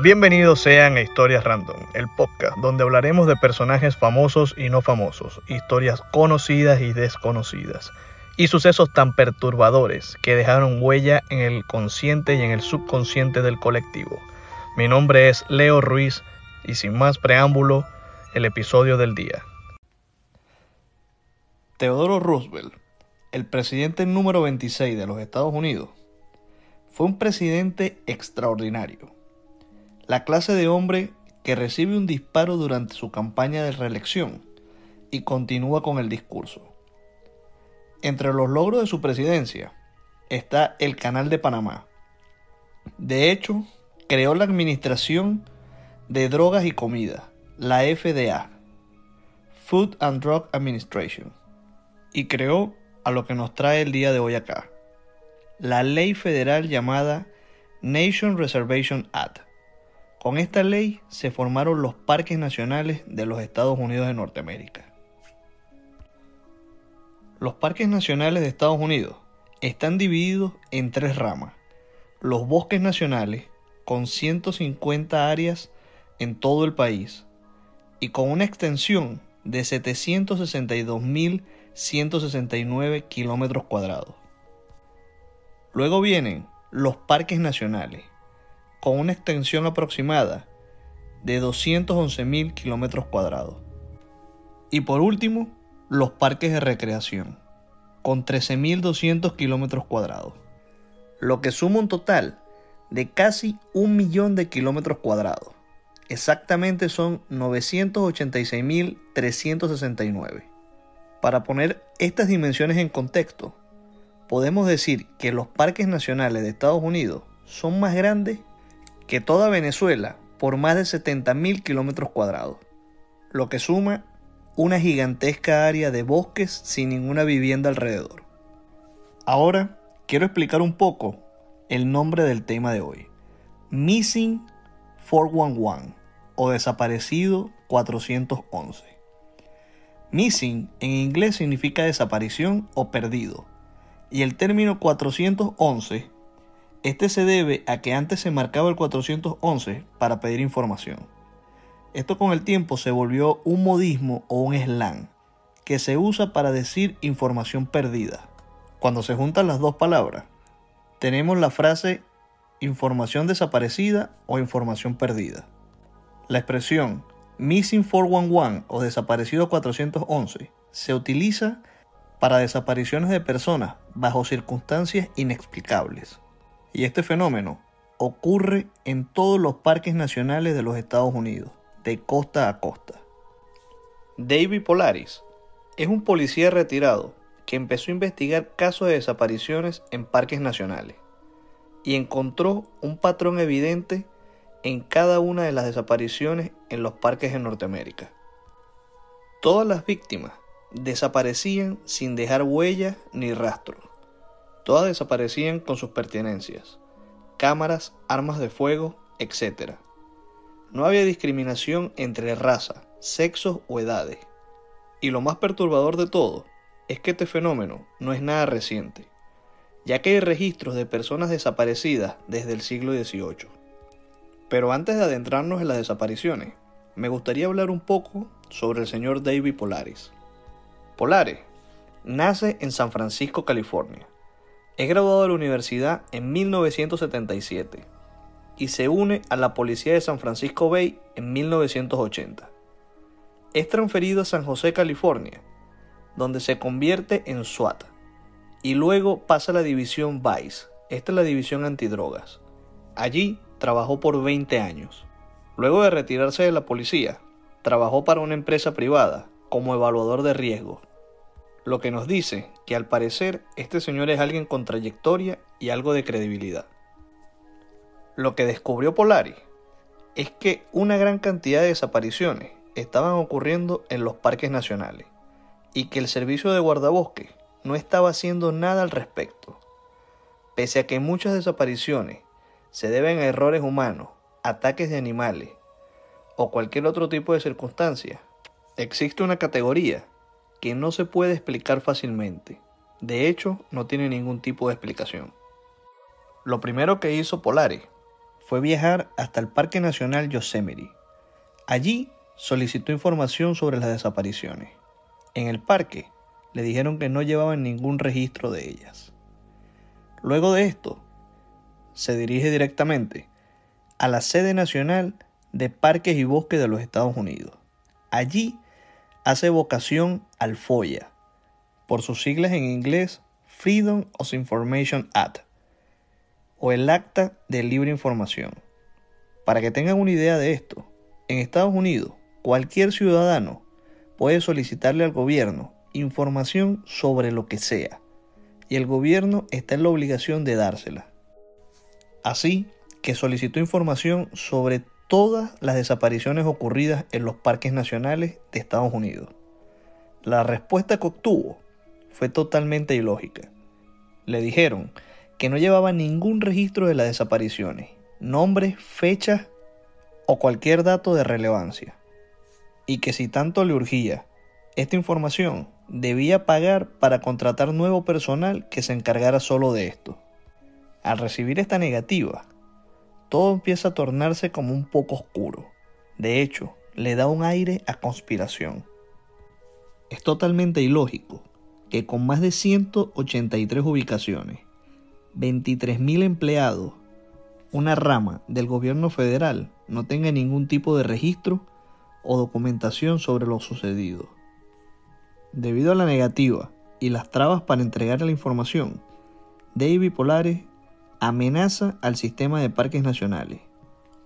Bienvenidos sean a Historias Random, el podcast donde hablaremos de personajes famosos y no famosos, historias conocidas y desconocidas, y sucesos tan perturbadores que dejaron huella en el consciente y en el subconsciente del colectivo. Mi nombre es Leo Ruiz y sin más preámbulo, el episodio del día. Teodoro Roosevelt, el presidente número 26 de los Estados Unidos, fue un presidente extraordinario. La clase de hombre que recibe un disparo durante su campaña de reelección y continúa con el discurso. Entre los logros de su presidencia está el Canal de Panamá. De hecho, creó la Administración de Drogas y Comida, la FDA, Food and Drug Administration, y creó a lo que nos trae el día de hoy acá, la ley federal llamada Nation Reservation Act. Con esta ley se formaron los parques nacionales de los Estados Unidos de Norteamérica. Los parques nacionales de Estados Unidos están divididos en tres ramas. Los bosques nacionales, con 150 áreas en todo el país, y con una extensión de 762.169 kilómetros cuadrados. Luego vienen los parques nacionales, con una extensión aproximada de 211.000 kilómetros cuadrados. Y por último, los parques de recreación, con 13.200 kilómetros cuadrados, lo que suma un total de casi un millón de kilómetros cuadrados. Exactamente son 986.369. Para poner estas dimensiones en contexto, podemos decir que los parques nacionales de Estados Unidos son más grandes que toda Venezuela por más de 70.000 kilómetros cuadrados, lo que suma una gigantesca área de bosques sin ninguna vivienda alrededor. Ahora quiero explicar un poco el nombre del tema de hoy. Missing 411 o desaparecido 411. Missing en inglés significa desaparición o perdido y el término 411 este se debe a que antes se marcaba el 411 para pedir información. Esto con el tiempo se volvió un modismo o un slang que se usa para decir información perdida. Cuando se juntan las dos palabras, tenemos la frase información desaparecida o información perdida. La expresión Missing 411 o desaparecido 411 se utiliza para desapariciones de personas bajo circunstancias inexplicables. Y este fenómeno ocurre en todos los parques nacionales de los Estados Unidos, de costa a costa. David Polaris es un policía retirado que empezó a investigar casos de desapariciones en parques nacionales y encontró un patrón evidente en cada una de las desapariciones en los parques en Norteamérica. Todas las víctimas desaparecían sin dejar huella ni rastro. Todas desaparecían con sus pertenencias, cámaras, armas de fuego, etc. No había discriminación entre raza, sexos o edades. Y lo más perturbador de todo es que este fenómeno no es nada reciente, ya que hay registros de personas desaparecidas desde el siglo XVIII. Pero antes de adentrarnos en las desapariciones, me gustaría hablar un poco sobre el señor David Polaris. Polaris nace en San Francisco, California. Es graduado de la universidad en 1977 y se une a la policía de San Francisco Bay en 1980. Es transferido a San José, California, donde se convierte en SWAT y luego pasa a la división Vice. Esta es la división antidrogas. Allí trabajó por 20 años. Luego de retirarse de la policía, trabajó para una empresa privada como evaluador de riesgos. Lo que nos dice que al parecer este señor es alguien con trayectoria y algo de credibilidad. Lo que descubrió Polari es que una gran cantidad de desapariciones estaban ocurriendo en los parques nacionales y que el servicio de guardabosques no estaba haciendo nada al respecto. Pese a que muchas desapariciones se deben a errores humanos, ataques de animales o cualquier otro tipo de circunstancia, existe una categoría que no se puede explicar fácilmente. De hecho, no tiene ningún tipo de explicación. Lo primero que hizo Polaris fue viajar hasta el Parque Nacional Yosemite. Allí solicitó información sobre las desapariciones. En el parque le dijeron que no llevaban ningún registro de ellas. Luego de esto, se dirige directamente a la sede nacional de Parques y Bosques de los Estados Unidos. Allí hace vocación al FOIA, por sus siglas en inglés Freedom of Information Act, o el Acta de Libre Información. Para que tengan una idea de esto, en Estados Unidos cualquier ciudadano puede solicitarle al gobierno información sobre lo que sea, y el gobierno está en la obligación de dársela. Así que solicitó información sobre todas las desapariciones ocurridas en los parques nacionales de Estados Unidos. La respuesta que obtuvo fue totalmente ilógica. Le dijeron que no llevaba ningún registro de las desapariciones, nombres, fechas o cualquier dato de relevancia, y que si tanto le urgía esta información, debía pagar para contratar nuevo personal que se encargara solo de esto. Al recibir esta negativa, todo empieza a tornarse como un poco oscuro. De hecho, le da un aire a conspiración. Es totalmente ilógico que con más de 183 ubicaciones, 23.000 empleados, una rama del gobierno federal no tenga ningún tipo de registro o documentación sobre lo sucedido. Debido a la negativa y las trabas para entregar la información, David Polares amenaza al sistema de parques nacionales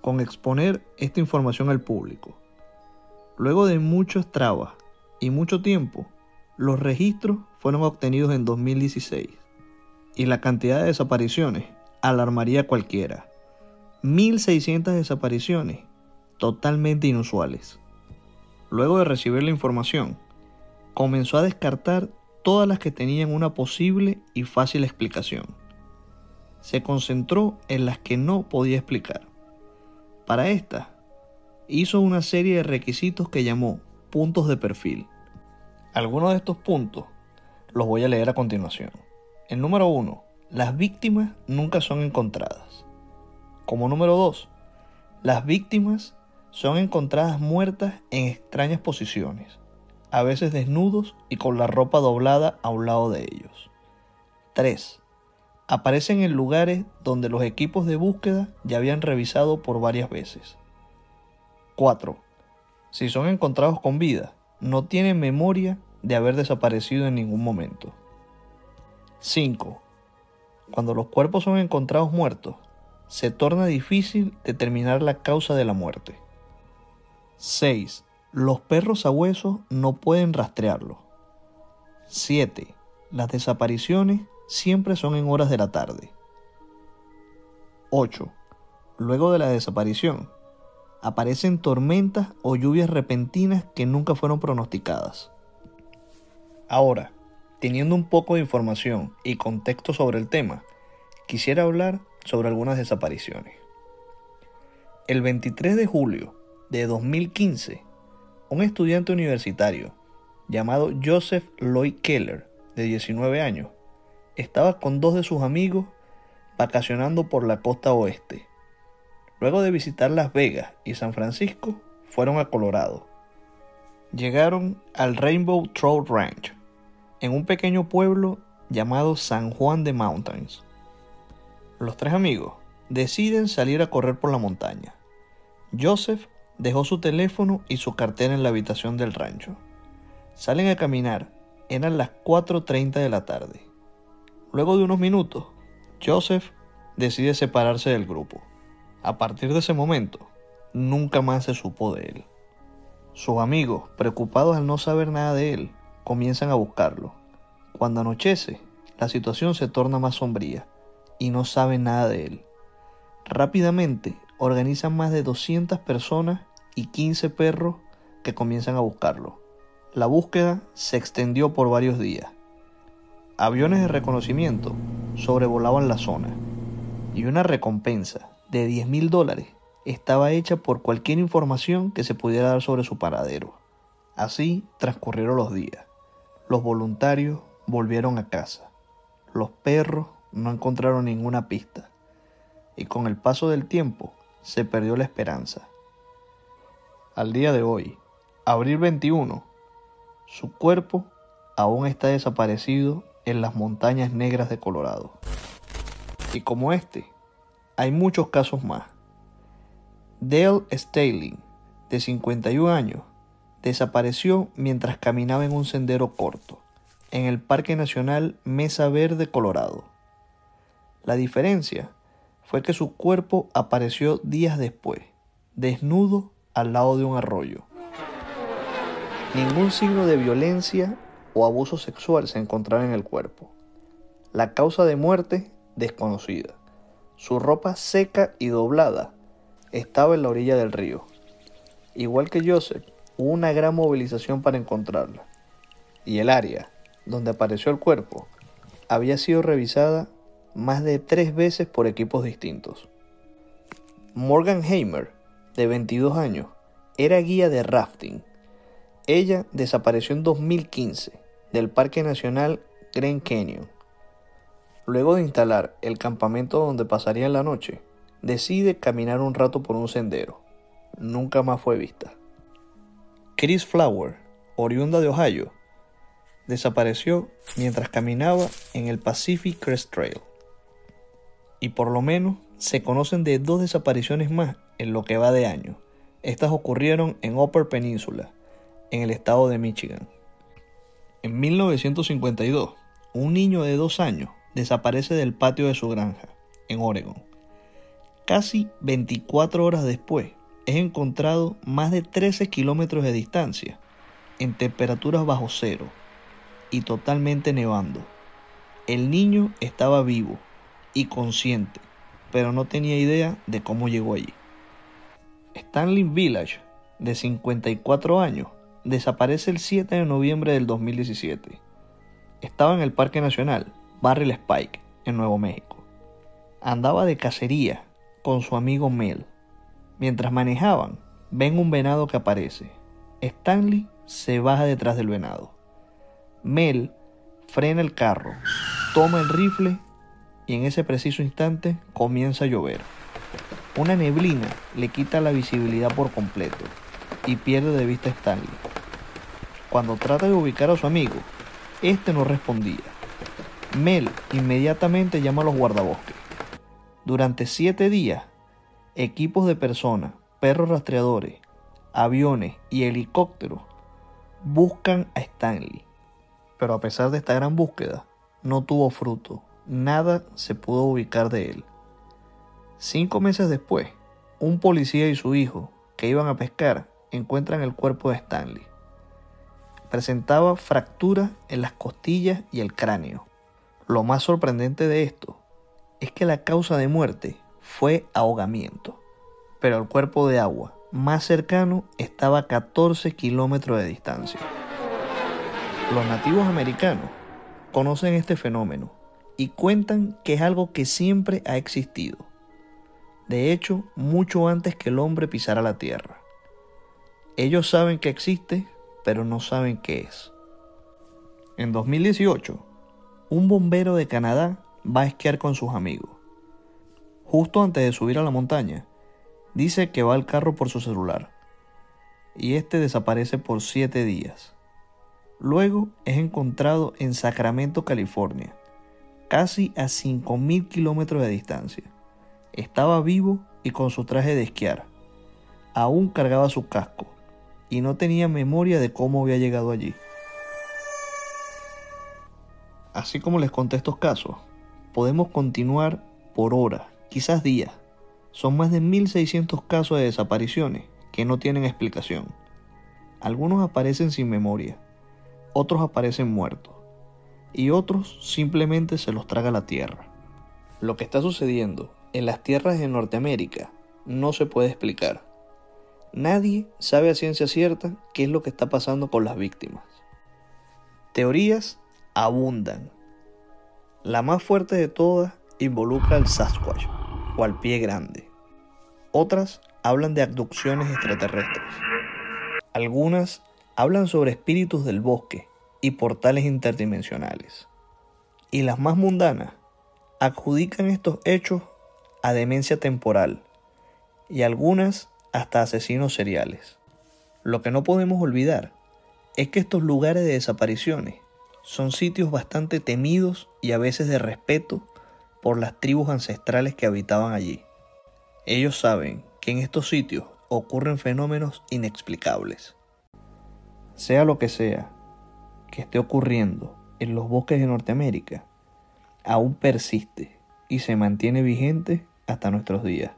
con exponer esta información al público. Luego de muchos trabas y mucho tiempo, los registros fueron obtenidos en 2016 y la cantidad de desapariciones alarmaría a cualquiera. 1.600 desapariciones totalmente inusuales. Luego de recibir la información, comenzó a descartar todas las que tenían una posible y fácil explicación se concentró en las que no podía explicar. Para esta, hizo una serie de requisitos que llamó puntos de perfil. Algunos de estos puntos los voy a leer a continuación. El número 1. Las víctimas nunca son encontradas. Como número 2. Las víctimas son encontradas muertas en extrañas posiciones, a veces desnudos y con la ropa doblada a un lado de ellos. 3 aparecen en lugares donde los equipos de búsqueda ya habían revisado por varias veces. 4. Si son encontrados con vida, no tienen memoria de haber desaparecido en ningún momento. 5. Cuando los cuerpos son encontrados muertos, se torna difícil determinar la causa de la muerte. 6. Los perros a huesos no pueden rastrearlo. 7. Las desapariciones siempre son en horas de la tarde. 8. Luego de la desaparición, aparecen tormentas o lluvias repentinas que nunca fueron pronosticadas. Ahora, teniendo un poco de información y contexto sobre el tema, quisiera hablar sobre algunas desapariciones. El 23 de julio de 2015, un estudiante universitario llamado Joseph Lloyd Keller, de 19 años, estaba con dos de sus amigos vacacionando por la costa oeste. Luego de visitar Las Vegas y San Francisco, fueron a Colorado. Llegaron al Rainbow Trout Ranch, en un pequeño pueblo llamado San Juan de Mountains. Los tres amigos deciden salir a correr por la montaña. Joseph dejó su teléfono y su cartera en la habitación del rancho. Salen a caminar, eran las 4.30 de la tarde. Luego de unos minutos, Joseph decide separarse del grupo. A partir de ese momento, nunca más se supo de él. Sus amigos, preocupados al no saber nada de él, comienzan a buscarlo. Cuando anochece, la situación se torna más sombría y no saben nada de él. Rápidamente organizan más de 200 personas y 15 perros que comienzan a buscarlo. La búsqueda se extendió por varios días. Aviones de reconocimiento sobrevolaban la zona y una recompensa de 10 mil dólares estaba hecha por cualquier información que se pudiera dar sobre su paradero. Así transcurrieron los días. Los voluntarios volvieron a casa. Los perros no encontraron ninguna pista. Y con el paso del tiempo se perdió la esperanza. Al día de hoy, abril 21, su cuerpo aún está desaparecido en las montañas negras de Colorado. Y como este, hay muchos casos más. Dale Staley, de 51 años, desapareció mientras caminaba en un sendero corto, en el Parque Nacional Mesa Verde, Colorado. La diferencia fue que su cuerpo apareció días después, desnudo al lado de un arroyo. Ningún signo de violencia o abuso sexual se encontraba en el cuerpo. La causa de muerte desconocida. Su ropa seca y doblada estaba en la orilla del río. Igual que Joseph, hubo una gran movilización para encontrarla. Y el área donde apareció el cuerpo había sido revisada más de tres veces por equipos distintos. Morgan Hamer, de 22 años, era guía de rafting. Ella desapareció en 2015 del Parque Nacional Grand Canyon. Luego de instalar el campamento donde pasaría la noche, decide caminar un rato por un sendero. Nunca más fue vista. Chris Flower, oriunda de Ohio, desapareció mientras caminaba en el Pacific Crest Trail. Y por lo menos se conocen de dos desapariciones más en lo que va de año. Estas ocurrieron en Upper Peninsula, en el estado de Michigan. En 1952, un niño de dos años desaparece del patio de su granja, en Oregon. Casi 24 horas después, es encontrado más de 13 kilómetros de distancia, en temperaturas bajo cero y totalmente nevando. El niño estaba vivo y consciente, pero no tenía idea de cómo llegó allí. Stanley Village, de 54 años, desaparece el 7 de noviembre del 2017. Estaba en el Parque Nacional Barrel Spike, en Nuevo México. Andaba de cacería con su amigo Mel. Mientras manejaban, ven un venado que aparece. Stanley se baja detrás del venado. Mel frena el carro, toma el rifle y en ese preciso instante comienza a llover. Una neblina le quita la visibilidad por completo y pierde de vista a Stanley. Cuando trata de ubicar a su amigo, este no respondía. Mel inmediatamente llama a los guardabosques. Durante siete días, equipos de personas, perros rastreadores, aviones y helicópteros buscan a Stanley. Pero a pesar de esta gran búsqueda, no tuvo fruto. Nada se pudo ubicar de él. Cinco meses después, un policía y su hijo, que iban a pescar, encuentran el cuerpo de Stanley. Presentaba fracturas en las costillas y el cráneo. Lo más sorprendente de esto es que la causa de muerte fue ahogamiento, pero el cuerpo de agua más cercano estaba a 14 kilómetros de distancia. Los nativos americanos conocen este fenómeno y cuentan que es algo que siempre ha existido. De hecho, mucho antes que el hombre pisara la tierra. Ellos saben que existe, pero no saben qué es. En 2018, un bombero de Canadá va a esquiar con sus amigos. Justo antes de subir a la montaña, dice que va al carro por su celular y este desaparece por siete días. Luego es encontrado en Sacramento, California, casi a 5.000 kilómetros de distancia. Estaba vivo y con su traje de esquiar. Aún cargaba su casco y no tenía memoria de cómo había llegado allí. Así como les conté estos casos, podemos continuar por horas, quizás días. Son más de 1.600 casos de desapariciones que no tienen explicación. Algunos aparecen sin memoria, otros aparecen muertos y otros simplemente se los traga la tierra. Lo que está sucediendo en las tierras de Norteamérica no se puede explicar. Nadie sabe a ciencia cierta qué es lo que está pasando con las víctimas. Teorías abundan. La más fuerte de todas involucra al Sasquatch o al pie grande. Otras hablan de abducciones extraterrestres. Algunas hablan sobre espíritus del bosque y portales interdimensionales. Y las más mundanas adjudican estos hechos a demencia temporal y algunas hasta asesinos seriales. Lo que no podemos olvidar es que estos lugares de desapariciones son sitios bastante temidos y a veces de respeto por las tribus ancestrales que habitaban allí. Ellos saben que en estos sitios ocurren fenómenos inexplicables. Sea lo que sea que esté ocurriendo en los bosques de Norteamérica, aún persiste y se mantiene vigente hasta nuestros días.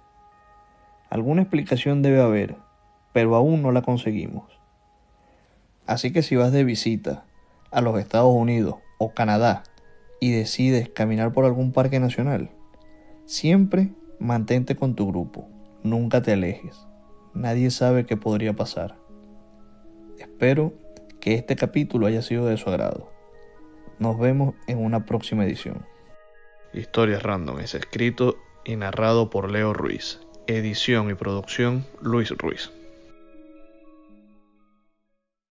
Alguna explicación debe haber, pero aún no la conseguimos. Así que si vas de visita a los Estados Unidos o Canadá y decides caminar por algún parque nacional, siempre mantente con tu grupo, nunca te alejes. Nadie sabe qué podría pasar. Espero que este capítulo haya sido de su agrado. Nos vemos en una próxima edición. Historias Random es escrito y narrado por Leo Ruiz. Edición y producción Luis Ruiz.